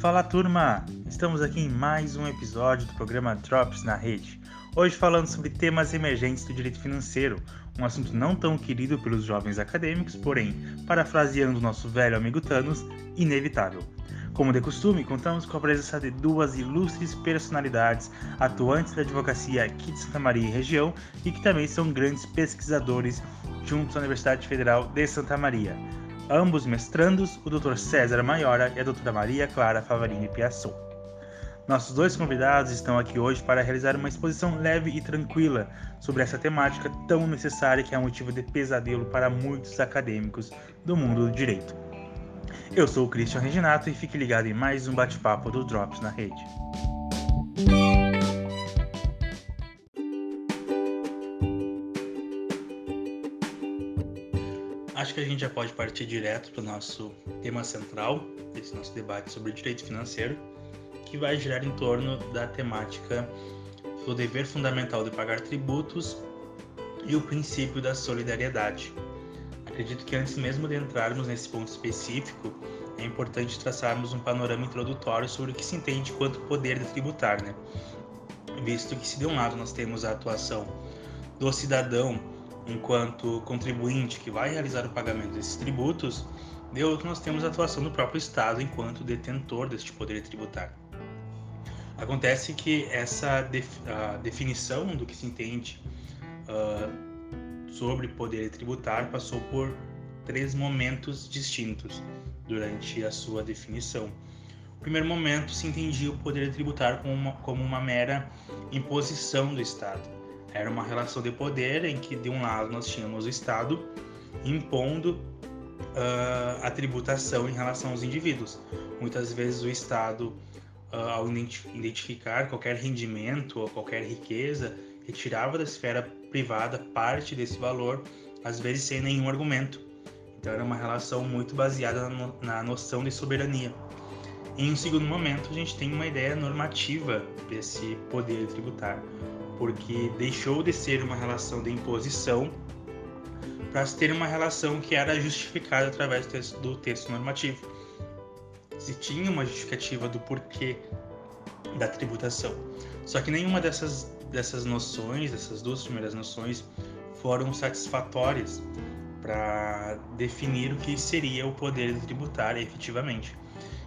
Fala turma! Estamos aqui em mais um episódio do programa Drops na Rede. Hoje falando sobre temas emergentes do direito financeiro, um assunto não tão querido pelos jovens acadêmicos, porém, parafraseando nosso velho amigo Thanos, inevitável. Como de costume, contamos com a presença de duas ilustres personalidades atuantes da advocacia aqui de Santa Maria e região e que também são grandes pesquisadores juntos à Universidade Federal de Santa Maria. Ambos mestrandos, o Dr. César Maiora e a Dra. Maria Clara Favarini Piaçon. Nossos dois convidados estão aqui hoje para realizar uma exposição leve e tranquila sobre essa temática tão necessária que é motivo de pesadelo para muitos acadêmicos do mundo do direito. Eu sou o Christian Reginato e fique ligado em mais um bate-papo do Drops na rede. Acho que a gente já pode partir direto para o nosso tema central desse nosso debate sobre direito financeiro, que vai girar em torno da temática do dever fundamental de pagar tributos e o princípio da solidariedade. Acredito que antes mesmo de entrarmos nesse ponto específico, é importante traçarmos um panorama introdutório sobre o que se entende quanto poder de tributar, né? Visto que se de um lado nós temos a atuação do cidadão enquanto contribuinte que vai realizar o pagamento desses tributos, de outro nós temos a atuação do próprio Estado enquanto detentor deste poder tributar. Acontece que essa def definição do que se entende uh, sobre poder tributar passou por três momentos distintos durante a sua definição. No primeiro momento, se entendia o poder tributar como uma, como uma mera imposição do Estado. Era uma relação de poder em que, de um lado, nós tínhamos o Estado impondo uh, a tributação em relação aos indivíduos. Muitas vezes, o Estado, uh, ao identificar qualquer rendimento ou qualquer riqueza, retirava da esfera privada parte desse valor, às vezes sem nenhum argumento. Então era uma relação muito baseada na, na noção de soberania. Em um segundo momento, a gente tem uma ideia normativa desse poder tributário, porque deixou de ser uma relação de imposição para se ter uma relação que era justificada através do texto, normativo. Se tinha uma justificativa do porquê da tributação. Só que nenhuma dessas dessas noções, dessas duas primeiras noções, foram satisfatórias para definir o que seria o poder tributário efetivamente.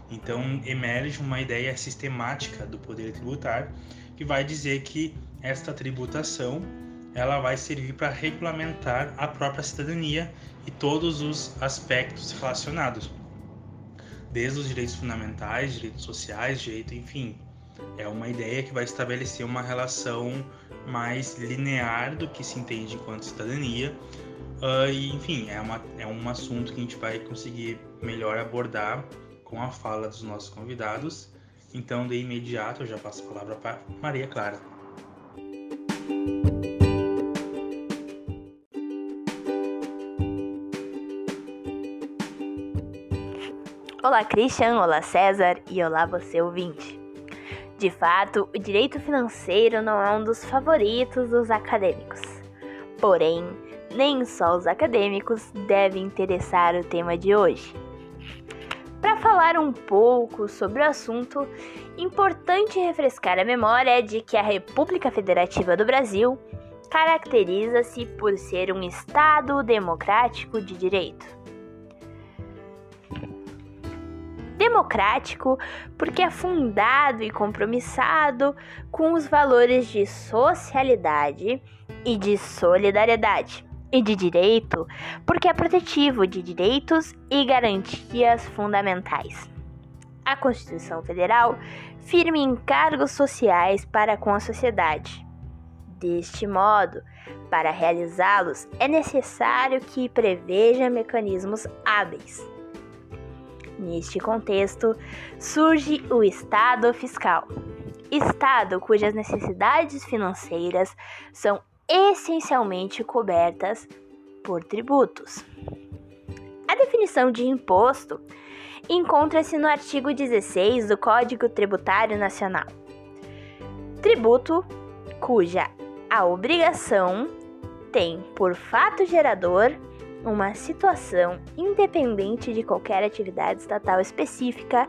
Então, emerge uma ideia sistemática do poder tributário que vai dizer que esta tributação ela vai servir para regulamentar a própria cidadania e todos os aspectos relacionados, desde os direitos fundamentais, direitos sociais, direito, enfim, é uma ideia que vai estabelecer uma relação mais linear do que se entende enquanto cidadania. Uh, e, enfim, é, uma, é um assunto que a gente vai conseguir melhor abordar com a fala dos nossos convidados. Então, de imediato, eu já passo a palavra para Maria Clara. Olá, Christian, olá, César e olá, você ouvinte. De fato, o direito financeiro não é um dos favoritos dos acadêmicos. Porém, nem só os acadêmicos devem interessar o tema de hoje. Falar um pouco sobre o assunto, importante refrescar a memória de que a República Federativa do Brasil caracteriza-se por ser um Estado democrático de direito. democrático porque é fundado e compromissado com os valores de socialidade e de solidariedade. E de direito, porque é protetivo de direitos e garantias fundamentais. A Constituição Federal firma encargos sociais para com a sociedade. Deste modo, para realizá-los, é necessário que preveja mecanismos hábeis Neste contexto, surge o Estado fiscal. Estado cujas necessidades financeiras são essencialmente cobertas por tributos. A definição de imposto encontra-se no artigo 16 do Código Tributário Nacional. Tributo cuja a obrigação tem por fato gerador uma situação independente de qualquer atividade estatal específica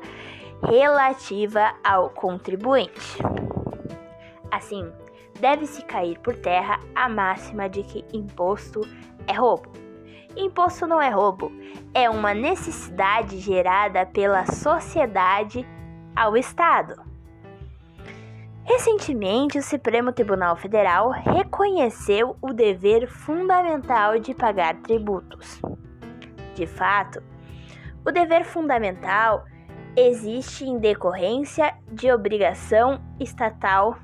relativa ao contribuinte. Assim, deve-se cair por terra a máxima de que imposto é roubo. Imposto não é roubo, é uma necessidade gerada pela sociedade ao Estado. Recentemente, o Supremo Tribunal Federal reconheceu o dever fundamental de pagar tributos. De fato, o dever fundamental existe em decorrência de obrigação estatal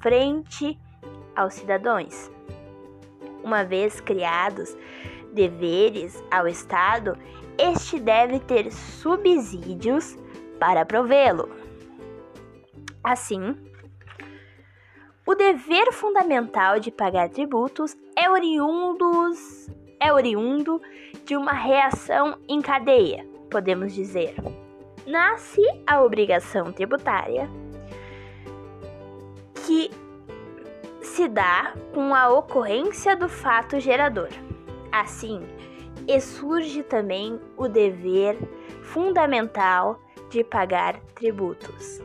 frente aos cidadãos. Uma vez criados deveres ao Estado, este deve ter subsídios para provê-lo. Assim, o dever fundamental de pagar tributos é oriundos, é oriundo de uma reação em cadeia, podemos dizer. Nasce a obrigação tributária, que se dá com a ocorrência do fato gerador. Assim, surge também o dever fundamental de pagar tributos.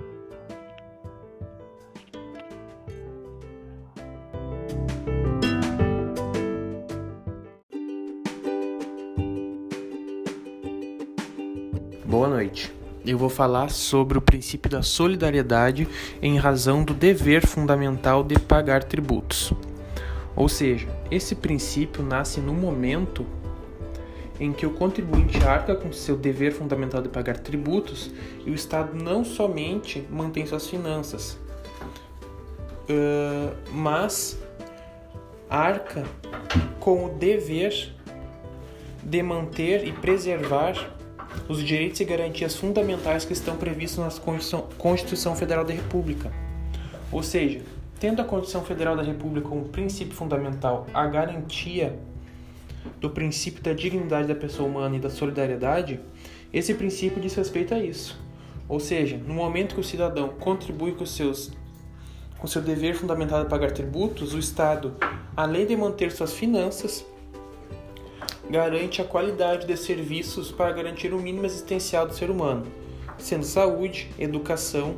Eu vou falar sobre o princípio da solidariedade em razão do dever fundamental de pagar tributos. Ou seja, esse princípio nasce no momento em que o contribuinte arca com seu dever fundamental de pagar tributos e o Estado não somente mantém suas finanças, mas arca com o dever de manter e preservar os direitos e garantias fundamentais que estão previstos na Constituição Federal da República. Ou seja, tendo a Constituição Federal da República como princípio fundamental a garantia do princípio da dignidade da pessoa humana e da solidariedade, esse princípio diz respeito a isso. Ou seja, no momento que o cidadão contribui com seus com seu dever fundamental de pagar tributos, o Estado, além de manter suas finanças, garante a qualidade de serviços para garantir o mínimo existencial do ser humano, sendo saúde, educação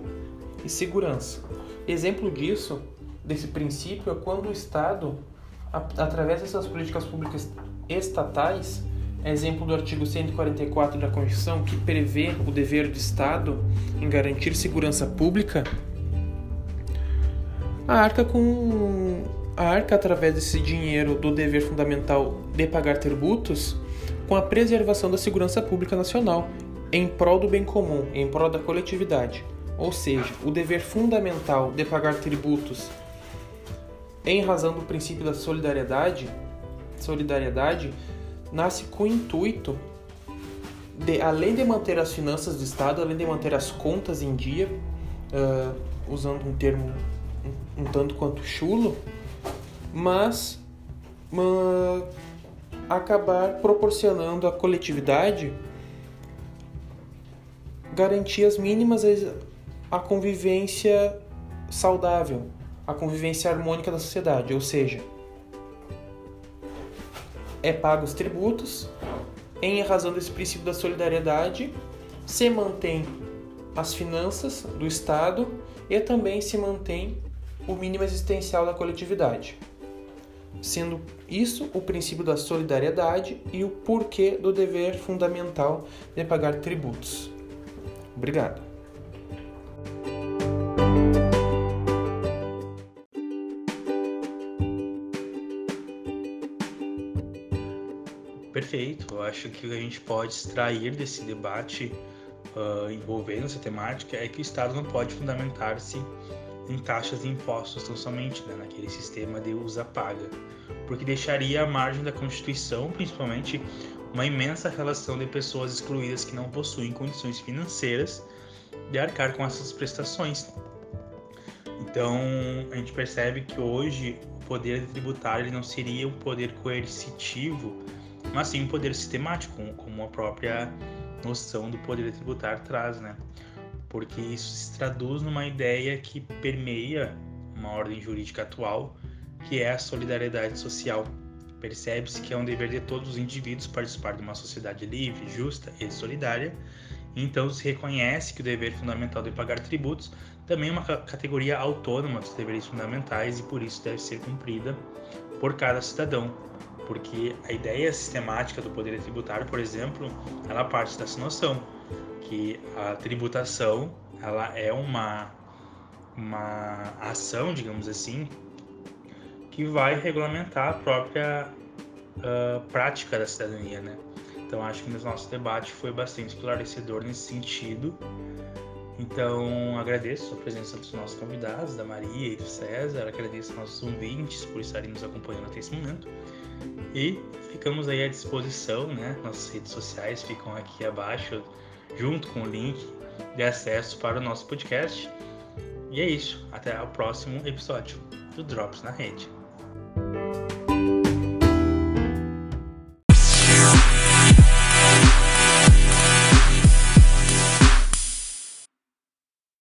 e segurança. Exemplo disso, desse princípio, é quando o Estado, através dessas políticas públicas estatais, exemplo do artigo 144 da Constituição, que prevê o dever do Estado em garantir segurança pública, a arca com arca através desse dinheiro do dever fundamental de pagar tributos com a preservação da segurança pública nacional em prol do bem comum, em prol da coletividade. Ou seja, o dever fundamental de pagar tributos em razão do princípio da solidariedade, solidariedade nasce com o intuito de, além de manter as finanças do Estado, além de manter as contas em dia, uh, usando um termo um, um tanto quanto chulo, mas acabar proporcionando à coletividade garantias mínimas à convivência saudável, à convivência harmônica da sociedade, ou seja, é pago os tributos, em razão desse princípio da solidariedade, se mantém as finanças do Estado e também se mantém o mínimo existencial da coletividade sendo isso o princípio da solidariedade e o porquê do dever fundamental de pagar tributos. Obrigado. Perfeito. Eu acho que o que a gente pode extrair desse debate uh, envolvendo essa temática é que o Estado não pode fundamentar-se em taxas e impostos tão somente, né, naquele sistema de usa-paga, porque deixaria à margem da Constituição, principalmente, uma imensa relação de pessoas excluídas que não possuem condições financeiras de arcar com essas prestações. Então, a gente percebe que hoje o poder tributário ele não seria um poder coercitivo, mas sim um poder sistemático, como a própria noção do poder tributário traz, né? Porque isso se traduz numa ideia que permeia uma ordem jurídica atual, que é a solidariedade social. Percebe-se que é um dever de todos os indivíduos participar de uma sociedade livre, justa e solidária, Então se reconhece que o dever fundamental de pagar tributos também é uma categoria autônoma dos deveres fundamentais e por isso deve ser cumprida por cada cidadão. Porque a ideia sistemática do poder tributário, por exemplo, ela parte dessa noção que a tributação ela é uma uma ação, digamos assim, que vai regulamentar a própria uh, prática da cidadania, né? Então acho que no nosso debate foi bastante esclarecedor nesse sentido. Então agradeço a presença dos nossos convidados, da Maria e do César, agradeço aos nossos ouvintes por estarem nos acompanhando até esse momento. E ficamos aí à disposição, né? Nossas redes sociais ficam aqui abaixo, junto com o link de acesso para o nosso podcast. E é isso. Até o próximo episódio do Drops na Rede.